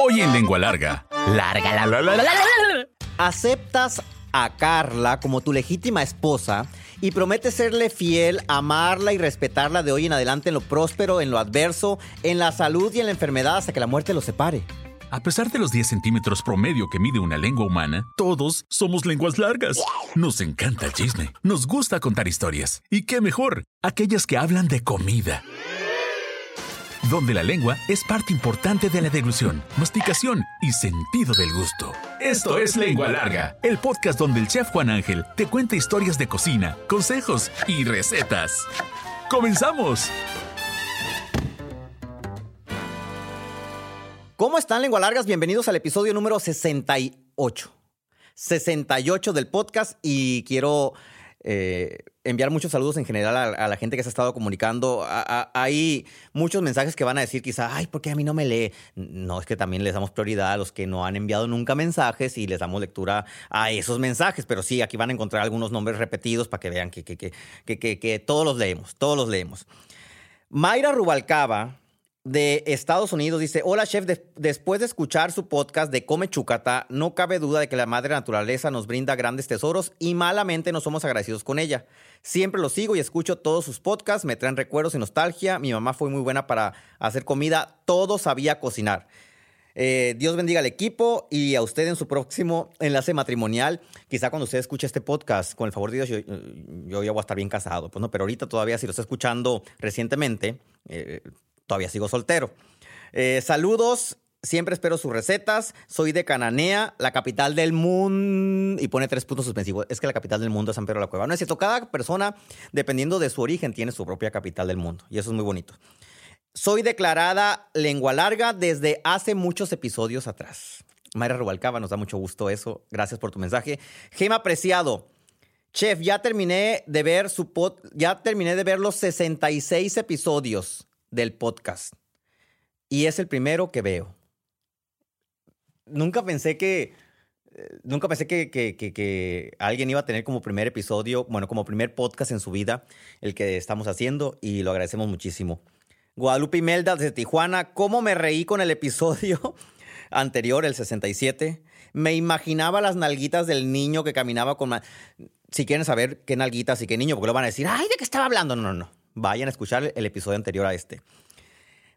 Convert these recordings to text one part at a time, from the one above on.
Hoy en Lengua Larga. Larga, la, la, la, la, la, la. Aceptas a Carla como tu legítima esposa y prometes serle fiel, amarla y respetarla de hoy en adelante en lo próspero, en lo adverso, en la salud y en la enfermedad hasta que la muerte los separe. A pesar de los 10 centímetros promedio que mide una lengua humana, todos somos lenguas largas. Nos encanta el chisme, nos gusta contar historias. ¿Y qué mejor? Aquellas que hablan de comida. Donde la lengua es parte importante de la deglución, masticación y sentido del gusto. Esto es Lengua Larga, el podcast donde el chef Juan Ángel te cuenta historias de cocina, consejos y recetas. ¡Comenzamos! ¿Cómo están, lengua largas? Bienvenidos al episodio número 68. 68 del podcast y quiero eh, enviar muchos saludos en general a, la gente que se ha estado comunicando. Hay muchos mensajes que van a decir quizá, ay, ¿por qué a mí no me lee? No, es que también les damos prioridad a los que no han enviado nunca mensajes y les damos lectura a esos mensajes, pero sí, aquí van a encontrar algunos nombres repetidos para que vean que, que, que, que, que todos los leemos, todos los leemos. Mayra Rubalcaba de Estados Unidos dice, hola chef, de después de escuchar su podcast de Come Chucata, no cabe duda de que la madre naturaleza nos brinda grandes tesoros y malamente no somos agradecidos con ella. Siempre lo sigo y escucho todos sus podcasts, me traen recuerdos y nostalgia. Mi mamá fue muy buena para hacer comida, todo sabía cocinar. Eh, Dios bendiga al equipo y a usted en su próximo enlace matrimonial. Quizá cuando usted escuche este podcast, con el favor de Dios, yo, yo ya voy a estar bien casado. Pues no, pero ahorita todavía si lo está escuchando recientemente, eh, todavía sigo soltero. Eh, saludos, siempre espero sus recetas. Soy de Cananea, la capital del mundo. Y pone tres puntos suspensivos. Es que la capital del mundo es San Pedro de la Cueva. No es cierto, cada persona, dependiendo de su origen, tiene su propia capital del mundo. Y eso es muy bonito. Soy declarada lengua larga desde hace muchos episodios atrás. Mayra Rubalcaba, nos da mucho gusto eso. Gracias por tu mensaje. Gema Preciado. Chef, ya terminé de ver su pod, ya terminé de ver los 66 episodios del podcast. Y es el primero que veo. Nunca pensé que. Nunca pensé que, que, que, que, alguien iba a tener como primer episodio, bueno, como primer podcast en su vida, el que estamos haciendo, y lo agradecemos muchísimo. Guadalupe Imelda desde Tijuana, ¿cómo me reí con el episodio anterior, el 67? Me imaginaba las nalguitas del niño que caminaba con... Si quieren saber qué nalguitas y qué niño, porque lo van a decir, ay, ¿de qué estaba hablando? No, no, no. Vayan a escuchar el episodio anterior a este.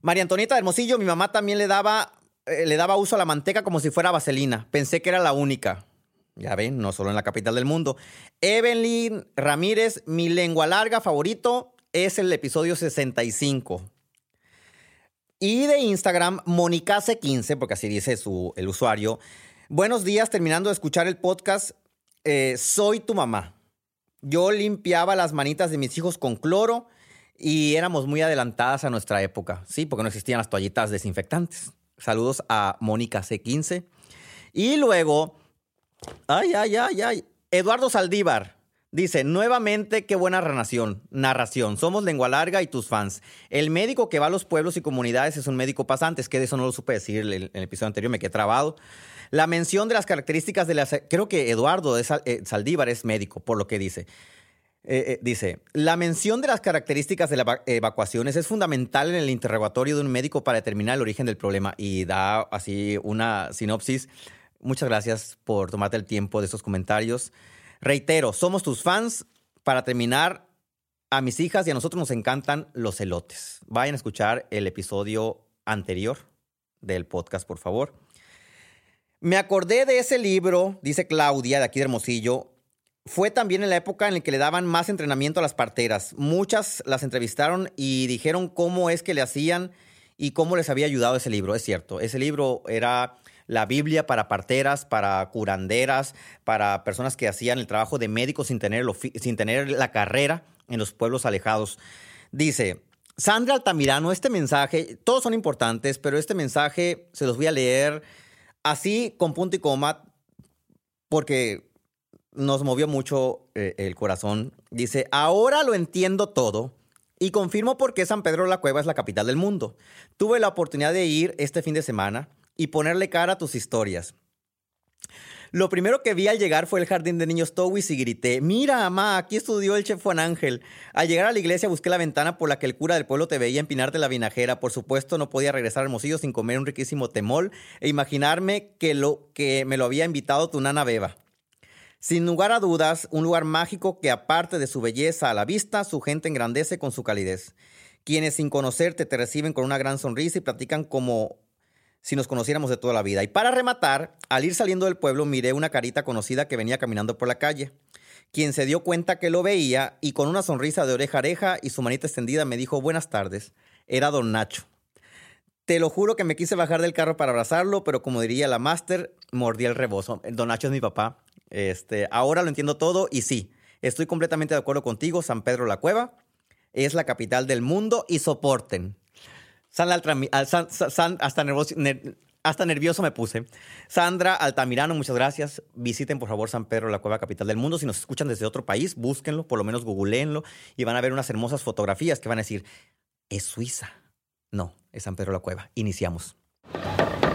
María Antonieta Hermosillo, mi mamá también le daba, eh, le daba uso a la manteca como si fuera vaselina. Pensé que era la única. Ya ven, no solo en la capital del mundo. Evelyn Ramírez, mi lengua larga favorito es el episodio 65. Y de Instagram, Monicase15, porque así dice su, el usuario. Buenos días, terminando de escuchar el podcast. Eh, soy tu mamá. Yo limpiaba las manitas de mis hijos con cloro y éramos muy adelantadas a nuestra época, ¿sí? Porque no existían las toallitas desinfectantes. Saludos a Mónica C15. Y luego, ay, ay, ay, ay, Eduardo Saldívar dice, nuevamente, qué buena narración, narración. Somos lengua larga y tus fans. El médico que va a los pueblos y comunidades es un médico pasante, es que de eso no lo supe decir en el, episodio anterior, me quedé trabado. La mención de las características de las... Creo que Eduardo de Saldívar es médico, por lo que dice. Eh, eh, dice, la mención de las características de las evacuaciones es fundamental en el interrogatorio de un médico para determinar el origen del problema y da así una sinopsis. Muchas gracias por tomarte el tiempo de estos comentarios. Reitero, somos tus fans. Para terminar, a mis hijas y a nosotros nos encantan los elotes. Vayan a escuchar el episodio anterior del podcast, por favor. Me acordé de ese libro, dice Claudia, de aquí de Hermosillo, fue también en la época en la que le daban más entrenamiento a las parteras. Muchas las entrevistaron y dijeron cómo es que le hacían y cómo les había ayudado ese libro. Es cierto, ese libro era la Biblia para parteras, para curanderas, para personas que hacían el trabajo de médicos sin tener, sin tener la carrera en los pueblos alejados. Dice, Sandra Altamirano, este mensaje, todos son importantes, pero este mensaje se los voy a leer así con punto y coma porque nos movió mucho eh, el corazón. Dice, ahora lo entiendo todo y confirmo por qué San Pedro de la Cueva es la capital del mundo. Tuve la oportunidad de ir este fin de semana y ponerle cara a tus historias. Lo primero que vi al llegar fue el jardín de niños Towis y grité, mira, mamá, aquí estudió el chef Juan Ángel. Al llegar a la iglesia busqué la ventana por la que el cura del pueblo te veía empinarte la vinajera. Por supuesto, no podía regresar a Hermosillo sin comer un riquísimo temol e imaginarme que, lo, que me lo había invitado tu nana Beba. Sin lugar a dudas, un lugar mágico que aparte de su belleza a la vista, su gente engrandece con su calidez. Quienes sin conocerte te reciben con una gran sonrisa y platican como si nos conociéramos de toda la vida. Y para rematar, al ir saliendo del pueblo miré una carita conocida que venía caminando por la calle, quien se dio cuenta que lo veía y con una sonrisa de oreja a oreja y su manita extendida me dijo buenas tardes. Era don Nacho. Te lo juro que me quise bajar del carro para abrazarlo, pero como diría la máster, mordí el rebozo. Don Nacho es mi papá. Este, ahora lo entiendo todo y sí, estoy completamente de acuerdo contigo. San Pedro la Cueva es la capital del mundo y soporten. hasta, nervioso, hasta nervioso me puse. Sandra Altamirano, muchas gracias. Visiten por favor San Pedro, la cueva capital del mundo. Si nos escuchan desde otro país, búsquenlo, por lo menos googleenlo y van a ver unas hermosas fotografías que van a decir, es Suiza. No, es San Pedro la cueva. Iniciamos.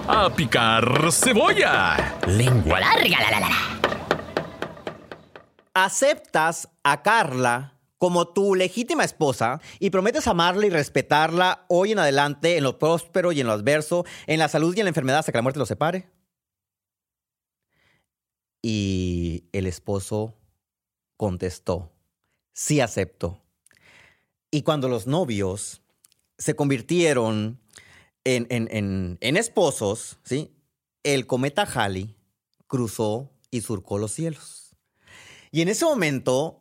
A picar cebolla. Lengua larga, la, la, la. ¿Aceptas a Carla como tu legítima esposa y prometes amarla y respetarla hoy en adelante en lo próspero y en lo adverso, en la salud y en la enfermedad hasta que la muerte los separe? Y el esposo contestó, sí acepto. Y cuando los novios se convirtieron en, en, en esposos, ¿sí? el cometa Halley cruzó y surcó los cielos. Y en ese momento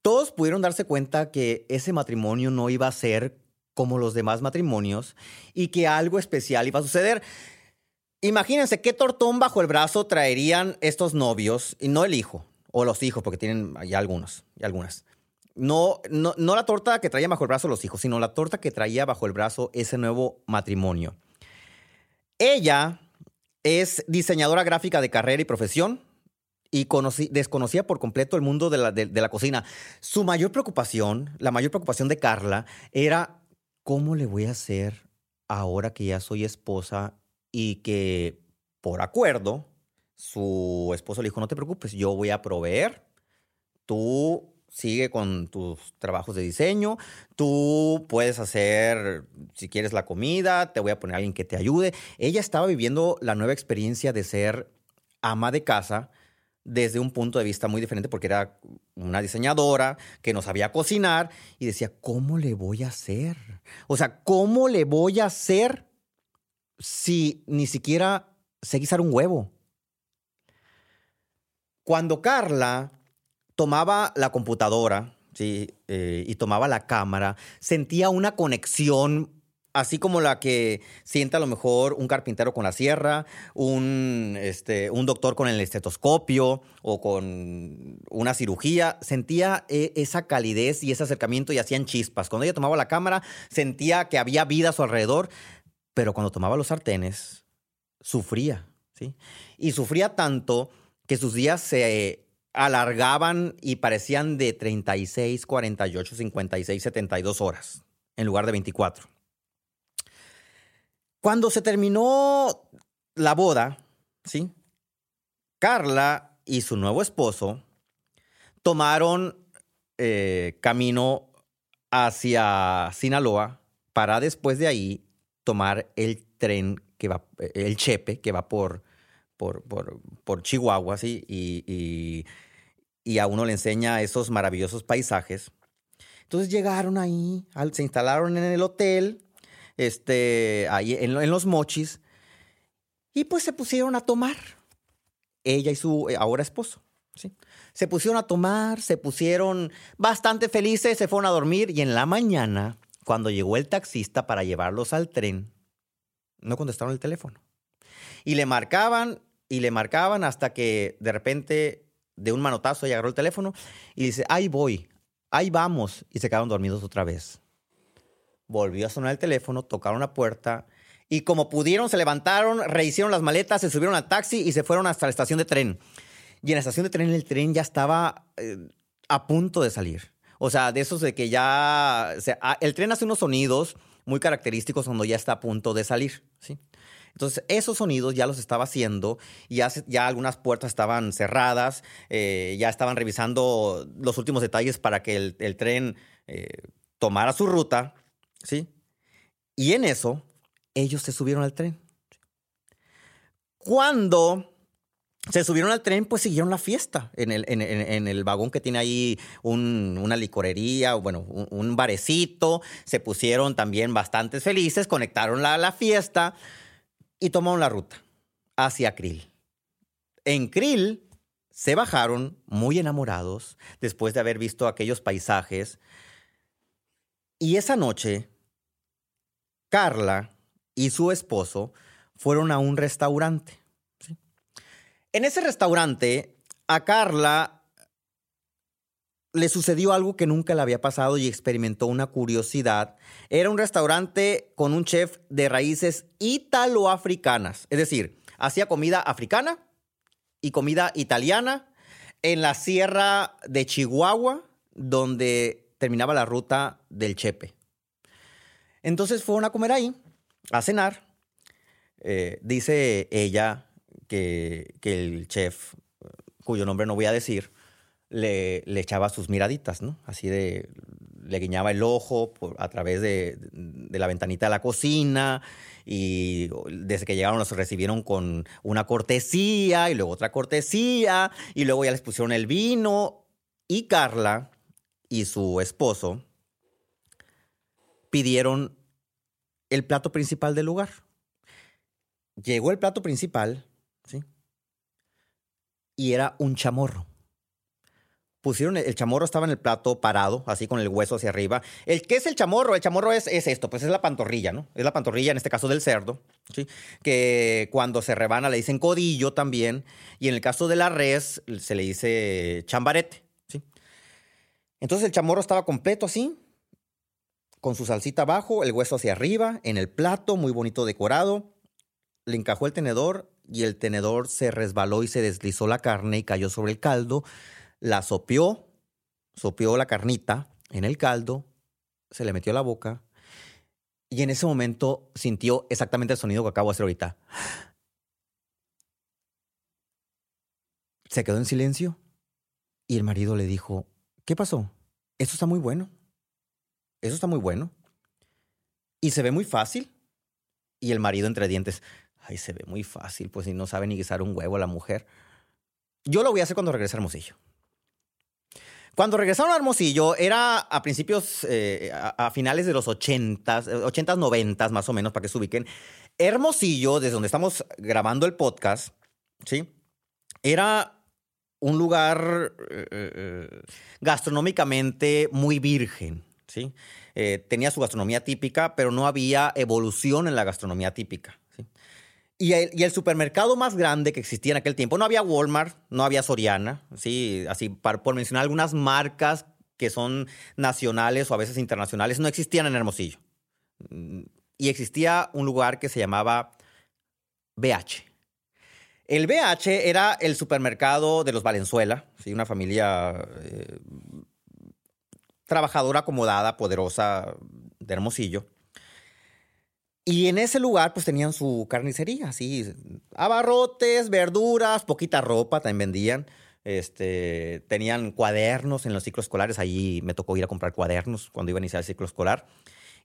todos pudieron darse cuenta que ese matrimonio no iba a ser como los demás matrimonios y que algo especial iba a suceder. Imagínense qué tortón bajo el brazo traerían estos novios, y no el hijo, o los hijos, porque tienen ya algunos y algunas. No, no, no la torta que traía bajo el brazo los hijos, sino la torta que traía bajo el brazo ese nuevo matrimonio. Ella es diseñadora gráfica de carrera y profesión, y desconocía por completo el mundo de la, de la cocina. Su mayor preocupación, la mayor preocupación de Carla era cómo le voy a hacer ahora que ya soy esposa y que por acuerdo su esposo le dijo, no te preocupes, yo voy a proveer, tú sigue con tus trabajos de diseño, tú puedes hacer, si quieres, la comida, te voy a poner a alguien que te ayude. Ella estaba viviendo la nueva experiencia de ser ama de casa desde un punto de vista muy diferente porque era una diseñadora que no sabía cocinar y decía, ¿cómo le voy a hacer? O sea, ¿cómo le voy a hacer si ni siquiera sé guisar un huevo? Cuando Carla tomaba la computadora ¿sí? Eh, y tomaba la cámara, sentía una conexión así como la que sienta a lo mejor un carpintero con la sierra, un, este, un doctor con el estetoscopio o con una cirugía, sentía e, esa calidez y ese acercamiento y hacían chispas. Cuando ella tomaba la cámara, sentía que había vida a su alrededor, pero cuando tomaba los sartenes, sufría, ¿sí? Y sufría tanto que sus días se alargaban y parecían de 36, 48, 56, 72 horas en lugar de 24. Cuando se terminó la boda, ¿sí? Carla y su nuevo esposo tomaron eh, camino hacia Sinaloa para después de ahí tomar el tren que va, el Chepe, que va por, por, por, Chihuahua, ¿sí? Y, y, y, a uno le enseña esos maravillosos paisajes. Entonces llegaron ahí, se instalaron en el hotel este, ahí en, los mochis, y pues se pusieron a tomar, ella y su eh, ahora esposo. ¿sí? Se pusieron a tomar, se pusieron bastante felices, se fueron a dormir y en la mañana, cuando llegó el taxista para llevarlos al tren, no contestaron el teléfono. Y le marcaban y le marcaban hasta que de repente de un manotazo ella agarró el teléfono y dice, ahí voy, ahí vamos. Y se quedaron dormidos otra vez volvió a sonar el teléfono, tocaron la puerta y como pudieron se levantaron, rehicieron las maletas, se subieron al taxi y se fueron hasta la estación de tren. Y en la estación de tren el tren ya estaba eh, a punto de salir. O sea, de esos de que ya... Ah, el tren hace unos sonidos muy característicos cuando ya está a punto de salir, ¿sí? Entonces, esos sonidos ya los estaba haciendo, ya, ya algunas puertas estaban cerradas, eh, ya estaban revisando los últimos detalles para que el, tren eh, tomara su ruta, ¿sí? Y en eso, ellos se subieron al tren. Cuando se subieron al tren, pues siguieron la fiesta en el, en, el vagón que tiene ahí una licorería, bueno, un, barecito. Se pusieron también bastante felices, conectaron la, la fiesta y tomaron la ruta hacia Krill. En Krill se bajaron muy enamorados después de haber visto aquellos paisajes. Y esa noche, Carla y su esposo fueron a un restaurante. En ese restaurante, a Carla le sucedió algo que nunca le había pasado y experimentó una curiosidad. Era un restaurante con un chef de raíces italoafricanas, es decir, hacía comida africana y comida italiana en la sierra de Chihuahua, donde terminaba la ruta del Chepe. Entonces fueron a comer ahí, a cenar. Eh, dice ella que, el chef, cuyo nombre no voy a decir, le, echaba sus miraditas, ¿no? Así de, le guiñaba el ojo a través de, de, la ventanita de la cocina y desde que llegaron los recibieron con una cortesía y luego otra cortesía y luego ya les pusieron el vino y Carla y su esposo pidieron el plato principal del lugar. Llegó el plato principal y era un chamorro. Pusieron el, chamorro estaba en el plato parado, así con el hueso hacia arriba. El, ¿Qué es el chamorro? El chamorro es, es esto, pues es la pantorrilla, ¿no? Es la pantorrilla, en este caso del cerdo, ¿sí? Que cuando se rebana le dicen codillo también. Y en el caso de la res se le dice chambarete, ¿sí? Entonces el chamorro estaba completo así, con su salsita abajo, el hueso hacia arriba, en el plato, muy bonito decorado. Le encajó el tenedor y el tenedor se resbaló y se deslizó la carne y cayó sobre el caldo. La sopió, sopió la carnita en el caldo, se le metió a la boca y en ese momento sintió exactamente el sonido que acabo de hacer ahorita. Se quedó en silencio y el marido le dijo, ¿qué pasó? Eso está muy bueno. Eso está muy bueno. Y se ve muy fácil. Y el marido entre dientes, Ay, se ve muy fácil, pues si no sabe ni guisar un huevo a la mujer. Yo lo voy a hacer cuando regrese a Hermosillo. Cuando regresaron a Hermosillo, era a principios, eh, a, finales de los 80s, 80s, 90 más o menos, para que se ubiquen. Hermosillo, desde donde estamos grabando el podcast, ¿sí? Era un lugar eh, eh, gastronómicamente muy virgen, ¿sí? tenía su gastronomía típica, pero no había evolución en la gastronomía típica. Y el, supermercado más grande que existía en aquel tiempo, no había Walmart, no había Soriana, ¿sí? así por mencionar algunas marcas que son nacionales o a veces internacionales, no existían en Hermosillo. Y existía un lugar que se llamaba BH. El BH era el supermercado de los Valenzuela, ¿sí? una familia eh, trabajadora, acomodada, poderosa de Hermosillo. Y en ese lugar, pues tenían su carnicería, así, abarrotes, verduras, poquita ropa también vendían. Este, tenían cuadernos en los ciclos escolares. Ahí me tocó ir a comprar cuadernos cuando iba a iniciar el ciclo escolar.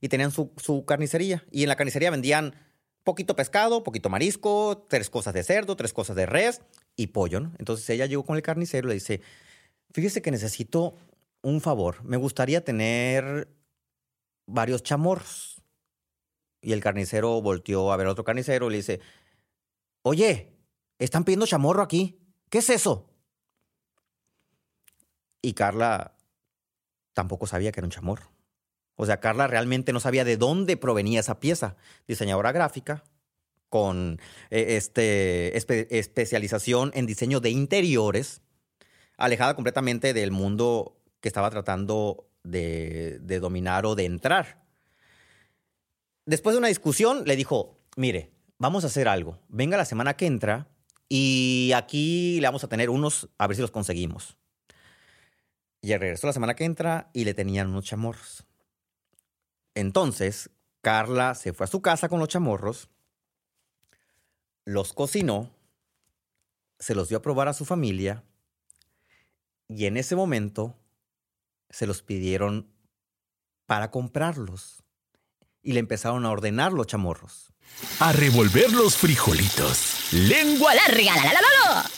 Y tenían su, su carnicería. Y en la carnicería vendían poquito pescado, poquito marisco, tres cosas de cerdo, tres cosas de res y pollo. ¿no? Entonces ella llegó con el carnicero y le dice, fíjese que necesito un favor. Me gustaría tener varios chamorros y el carnicero volteó a ver a otro carnicero y le dice, oye, están pidiendo chamorro aquí. ¿Qué es eso? Y Carla tampoco sabía que era un chamorro. O sea, Carla realmente no sabía de dónde provenía esa pieza. Diseñadora gráfica con eh, este, especialización en diseño de interiores, alejada completamente del mundo que estaba tratando de, dominar o de entrar después de una discusión, le dijo, mire, vamos a hacer algo. Venga la semana que entra y aquí le vamos a tener unos, a ver si los conseguimos. Y regresó la semana que entra y le tenían unos chamorros. Entonces, Carla se fue a su casa con los chamorros, los cocinó, se los dio a probar a su familia y en ese momento se los pidieron para comprarlos y le empezaron a ordenar los chamorros. A revolver los frijolitos. Lengua larga. La, la, la,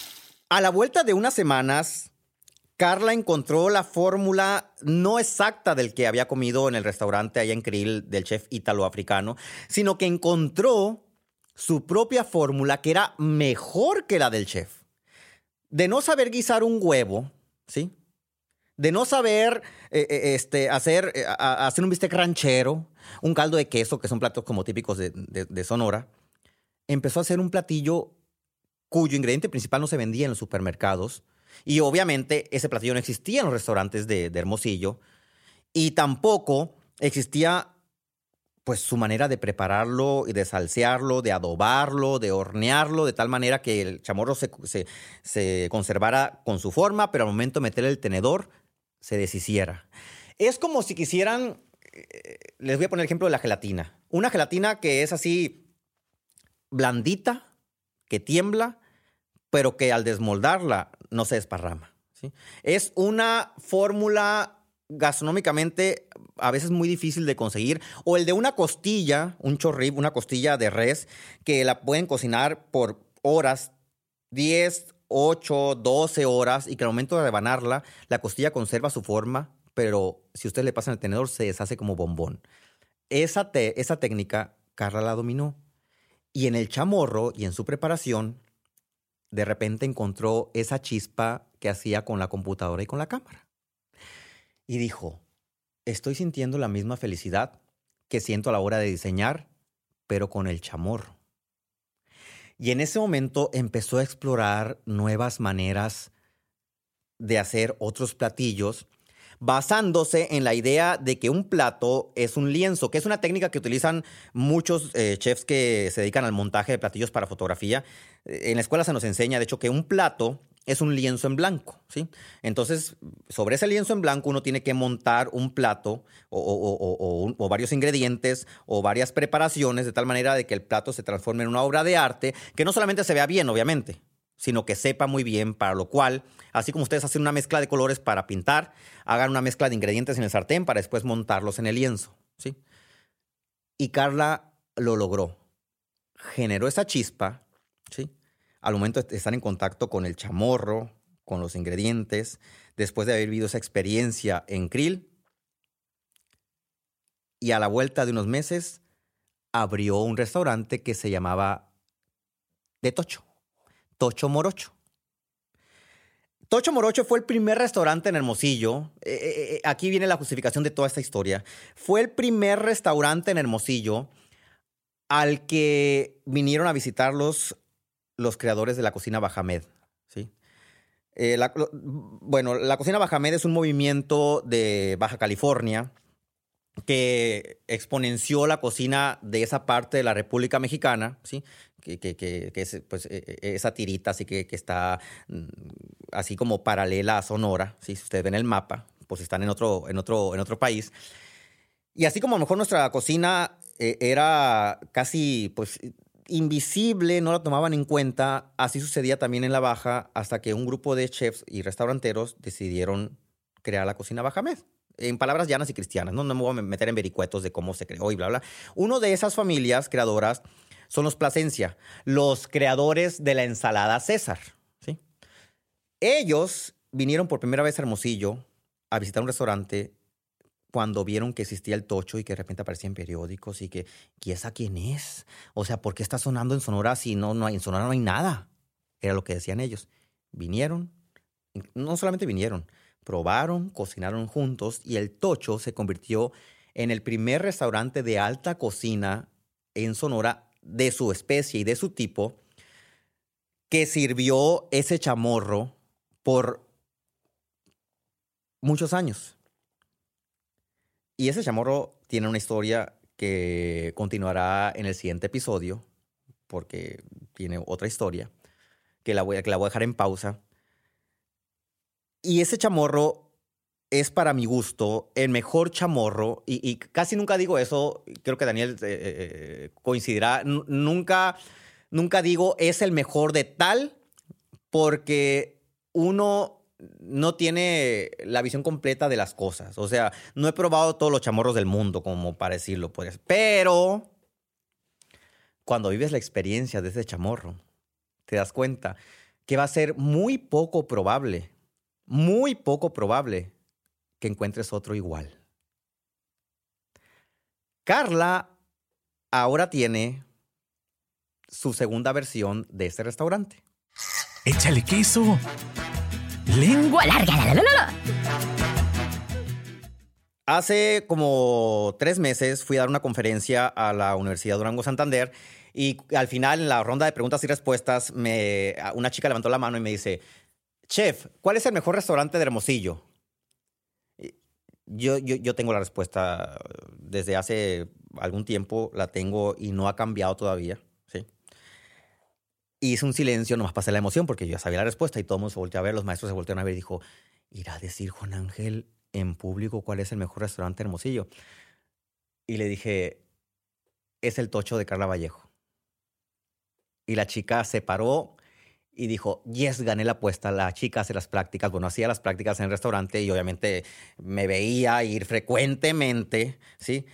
a la vuelta de unas semanas, Carla encontró la fórmula no exacta del que había comido en el restaurante allá en Krill del chef ítalo-africano, sino que encontró su propia fórmula que era mejor que la del chef. De no saber guisar un huevo, ¿sí? De no saber eh, eh, este, hacer, eh, hacer un bistec ranchero, un caldo de queso, que son platos como típicos de, Sonora, empezó a hacer un platillo cuyo ingrediente principal no se vendía en los supermercados, y obviamente ese platillo no existía en los restaurantes de, Hermosillo. Y tampoco existía pues su manera de prepararlo y de salsearlo, de adobarlo, de hornearlo, de tal manera que el chamorro se, se, conservara con su forma, pero al momento de meter el tenedor se deshiciera. Es como si quisieran, eh, les voy a poner el ejemplo de la gelatina. Una gelatina que es así blandita, que tiembla, pero que al desmoldarla no se desparrama. Es una fórmula gastronómicamente a veces muy difícil de conseguir, o el de una costilla, un chorrib, una costilla de res, que la pueden cocinar por horas, 10, 8, 12 horas, y que al momento de rebanarla, la costilla conserva su forma, pero si usted le pasa el tenedor, se deshace como bombón. Esa, esa técnica, Carla la dominó. Y en el chamorro y en su preparación, de repente encontró esa chispa que hacía con la computadora y con la cámara. Y dijo, estoy sintiendo la misma felicidad que siento a la hora de diseñar, pero con el chamorro. Y en ese momento empezó a explorar nuevas maneras de hacer otros platillos basándose en la idea de que un plato es un lienzo, que es una técnica que utilizan muchos eh, chefs que se dedican al montaje de platillos para fotografía. En la escuela se nos enseña, de hecho, que un plato es un lienzo en blanco, ¿sí? Entonces, sobre ese lienzo en blanco uno tiene que montar un plato o, varios ingredientes o varias preparaciones de tal manera de que el plato se transforme en una obra de arte que no solamente se vea bien, obviamente, sino que sepa muy bien, para lo cual, así como ustedes hacen una mezcla de colores para pintar, hagan una mezcla de ingredientes en el sartén para después montarlos en el lienzo, ¿sí? Y Carla lo logró. Generó esa chispa, ¿sí? Al momento de estar en contacto con el chamorro, con los ingredientes, después de haber vivido esa experiencia en Krill, y a la vuelta de unos meses abrió un restaurante que se llamaba De Tocho. Tocho Morocho. Tocho Morocho fue el primer restaurante en Hermosillo. Eh, eh, eh, aquí viene la justificación de toda esta historia. Fue el primer restaurante en Hermosillo al que vinieron a visitar los, creadores de la cocina Bajamed. ¿sí? bueno, la cocina Bajamed es un movimiento de Baja California que exponenció la cocina de esa parte de la República Mexicana, ¿sí? que, que, que, es pues, e, e, esa tirita así que, está mm, así como paralela a Sonora, si ustedes ven el mapa, pues están en otro, en otro, en otro país. Y así como a lo mejor nuestra cocina eh, era casi pues invisible, no la tomaban en cuenta, así sucedía también en la Baja hasta que un grupo de chefs y restauranteros decidieron crear la cocina Bajamed en palabras llanas y cristianas, ¿no? no me voy a meter en vericuetos de cómo se creó y bla, bla. Uno de esas familias creadoras son los Plasencia, los creadores de la ensalada César. ¿sí? Ellos vinieron por primera vez a Hermosillo a visitar un restaurante cuando vieron que existía el tocho y que de repente aparecían periódicos y que, ¿y esa quién es? O sea, ¿por qué está sonando en Sonora si no, no hay, en Sonora no hay nada? Era lo que decían ellos. Vinieron, no solamente vinieron, probaron, cocinaron juntos y el Tocho se convirtió en el primer restaurante de alta cocina en Sonora de su especie y de su tipo que sirvió ese chamorro por muchos años. Y ese chamorro tiene una historia que continuará en el siguiente episodio, porque tiene otra historia, que la voy, que la voy a dejar en pausa. Y ese chamorro es para mi gusto el mejor chamorro, y, casi nunca digo eso, creo que Daniel eh, eh, coincidirá, nunca nunca digo es el mejor de tal porque uno no tiene la visión completa de las cosas. O sea, no he probado todos los chamorros del mundo, como para decirlo, pues. Pero cuando vives la experiencia de ese chamorro, te das cuenta que va a ser muy poco probable, muy poco probable que encuentres otro igual. Carla ahora tiene su segunda versión de este restaurante. Échale queso. Lengua larga. Hace como tres meses fui a dar una conferencia a la Universidad Durango Santander y al final, en la ronda de preguntas y respuestas, me, una chica levantó la mano y me dice, Chef, ¿cuál es el mejor restaurante de Hermosillo? Yo, yo, yo tengo la respuesta desde hace algún tiempo, la tengo y no ha cambiado todavía. Y hice un silencio, nomás pasé la emoción porque yo ya sabía la respuesta y todo el mundo se volteó a ver, los maestros se voltearon a ver y dijo, ¿irá a decir Juan Ángel en público cuál es el mejor restaurante Hermosillo? Y le dije, es el Tocho de Carla Vallejo. Y la chica se paró y dijo, yes, gané la apuesta. La chica hace las prácticas. Bueno, hacía las prácticas en el restaurante y obviamente me veía ir frecuentemente, ¿sí?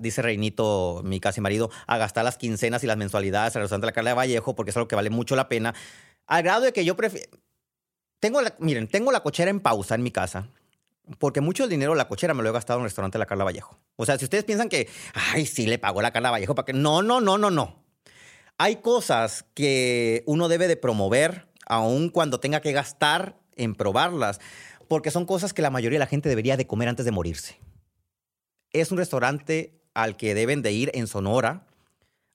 dice Reinito, mi casi marido, a gastar las quincenas y las mensualidades al restaurante de la Carla de Vallejo porque es algo que vale mucho la pena. Al grado de que yo prefiero... Miren, tengo la cochera en pausa en mi casa. Porque mucho del dinero la cochera me lo he gastado en el restaurante de la Carla Vallejo. O sea, si ustedes piensan que, ay, sí, le pagó la Carla Vallejo para que... No, no, no, no, no. Hay cosas que uno debe de promover, aun cuando tenga que gastar en probarlas, porque son cosas que la mayoría de la gente debería de comer antes de morirse. Es un restaurante al que deben de ir en Sonora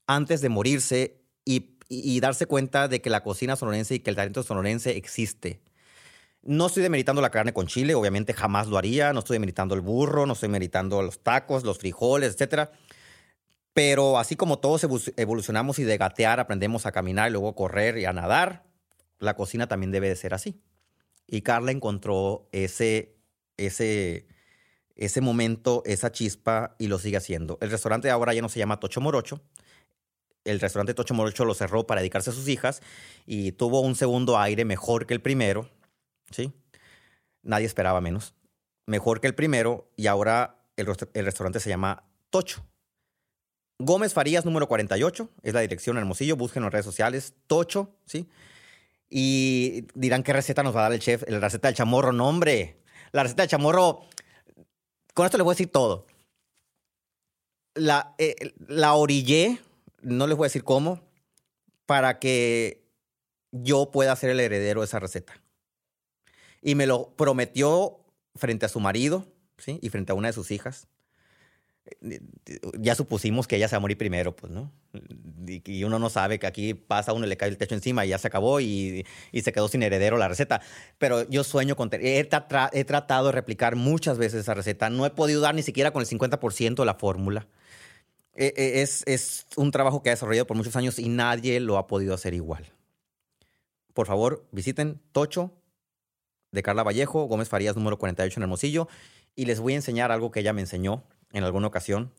antes de morirse y, y darse cuenta de que la cocina sonorense y que el talento sonorense existe. No estoy demeritando la carne con chile, obviamente jamás lo haría. No estoy demeritando el burro, no estoy demeritando los tacos, los frijoles, etcétera. Pero así como todos evolucionamos y de gatear aprendemos a caminar y luego correr y a nadar, la cocina también debe de ser así. Y Carla encontró ese, ese, ese momento, esa chispa y lo sigue haciendo. El restaurante ahora ya no se llama Tocho Morocho. El restaurante Tocho Morocho lo cerró para dedicarse a sus hijas y tuvo un segundo aire mejor que el primero. ¿sí? Nadie esperaba menos. Mejor que el primero y ahora el, el restaurante se llama Tocho. Gómez Farías, número 48, es la dirección Hermosillo. Busquen en redes sociales. Tocho, ¿sí? Y dirán qué receta nos va a dar el chef. La receta del chamorro, no, hombre. La receta del chamorro. Con esto les voy a decir todo. La, eh, la orillé, no les voy a decir cómo, para que yo pueda ser el heredero de esa receta. Y me lo prometió frente a su marido, ¿sí? Y frente a una de sus hijas ya supusimos que ella se va a morir primero, pues, ¿no? Y, uno no sabe que aquí pasa, uno le cae el techo encima y ya se acabó y, se quedó sin heredero la receta. Pero yo sueño con... He, he, tratado de replicar muchas veces esa receta. No he podido dar ni siquiera con el 50% de la fórmula. E, e, es, es un trabajo que ha desarrollado por muchos años y nadie lo ha podido hacer igual. Por favor, visiten Tocho de Carla Vallejo, Gómez Farías, número 48 en Hermosillo, y les voy a enseñar algo que ella me enseñó en alguna ocasión,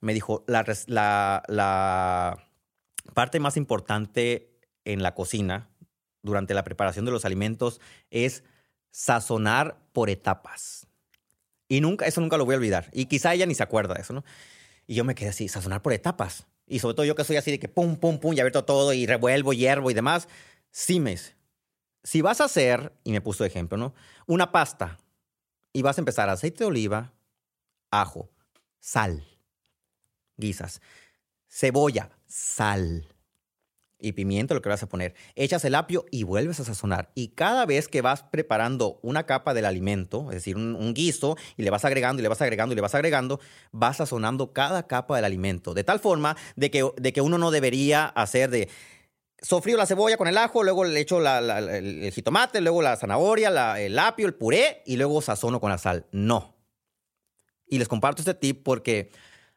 me dijo, la, parte más importante en la cocina durante la preparación de los alimentos es sazonar por etapas. Y nunca, eso nunca lo voy a olvidar. Y quizá ella ni se acuerda de eso, ¿no? Y yo me quedé así, sazonar por etapas. Y sobre todo yo que soy así de que pum, pum, pum, y abierto todo y revuelvo, hiervo y demás. Sí, me Si vas a hacer, y me puso ejemplo, ¿no? Una pasta y vas a empezar aceite de oliva, ajo, sal. Guisas. Cebolla, sal. Y pimiento, lo que vas a poner. Echas el apio y vuelves a sazonar. Y cada vez que vas preparando una capa del alimento, es decir, un, guiso, y le vas agregando, y le vas agregando, y le vas agregando, vas sazonando cada capa del alimento. De tal forma de que, de que uno no debería hacer de sofrío la cebolla con el ajo, luego le echo el, jitomate, luego la zanahoria, el apio, el puré y luego sazono con la sal. No. Y les comparto este tip porque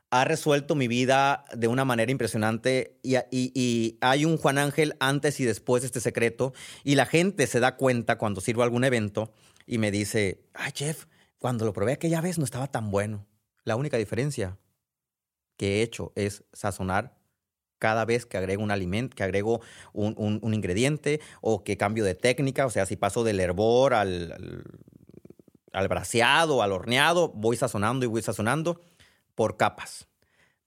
ha resuelto mi vida de una manera impresionante y, hay un Juan Ángel antes y después de este secreto y la gente se da cuenta cuando sirvo algún evento y me dice, ay chef, cuando lo probé aquella vez no estaba tan bueno. La única diferencia que he hecho es sazonar cada vez que agrego un alimento, que agrego un, ingrediente o que cambio de técnica, o sea, si paso del hervor al, al braseado, al horneado, voy sazonando y voy sazonando por capas,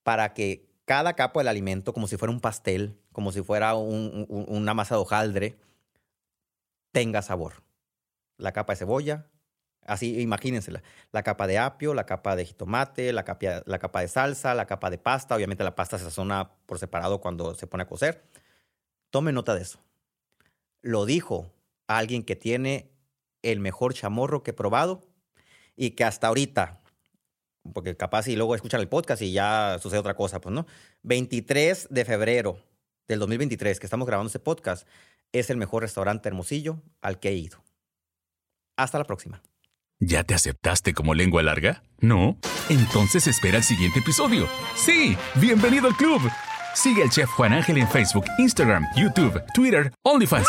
para que cada capa del alimento, como si fuera un pastel, como si fuera un- un- una masa de hojaldre, tenga sabor. La capa de cebolla, así imagínensela. La capa de apio, la capa de jitomate, la capa, la capa de salsa, la capa de pasta. Obviamente la pasta se sazona por separado cuando se pone a cocer. Tome nota de eso. Lo dijo alguien que tiene el mejor chamorro que he probado y que hasta ahorita, porque capaz y luego escuchan el podcast y ya sucede otra cosa, pues no. 23 de febrero del 2023 que estamos grabando este podcast es el mejor restaurante Hermosillo al que he ido. Hasta la próxima. ¿Ya te aceptaste como lengua larga? ¿No? Entonces espera el siguiente episodio. Sí, bienvenido al club. Sigue al chef Juan Ángel en Facebook, Instagram, YouTube, Twitter, OnlyFans.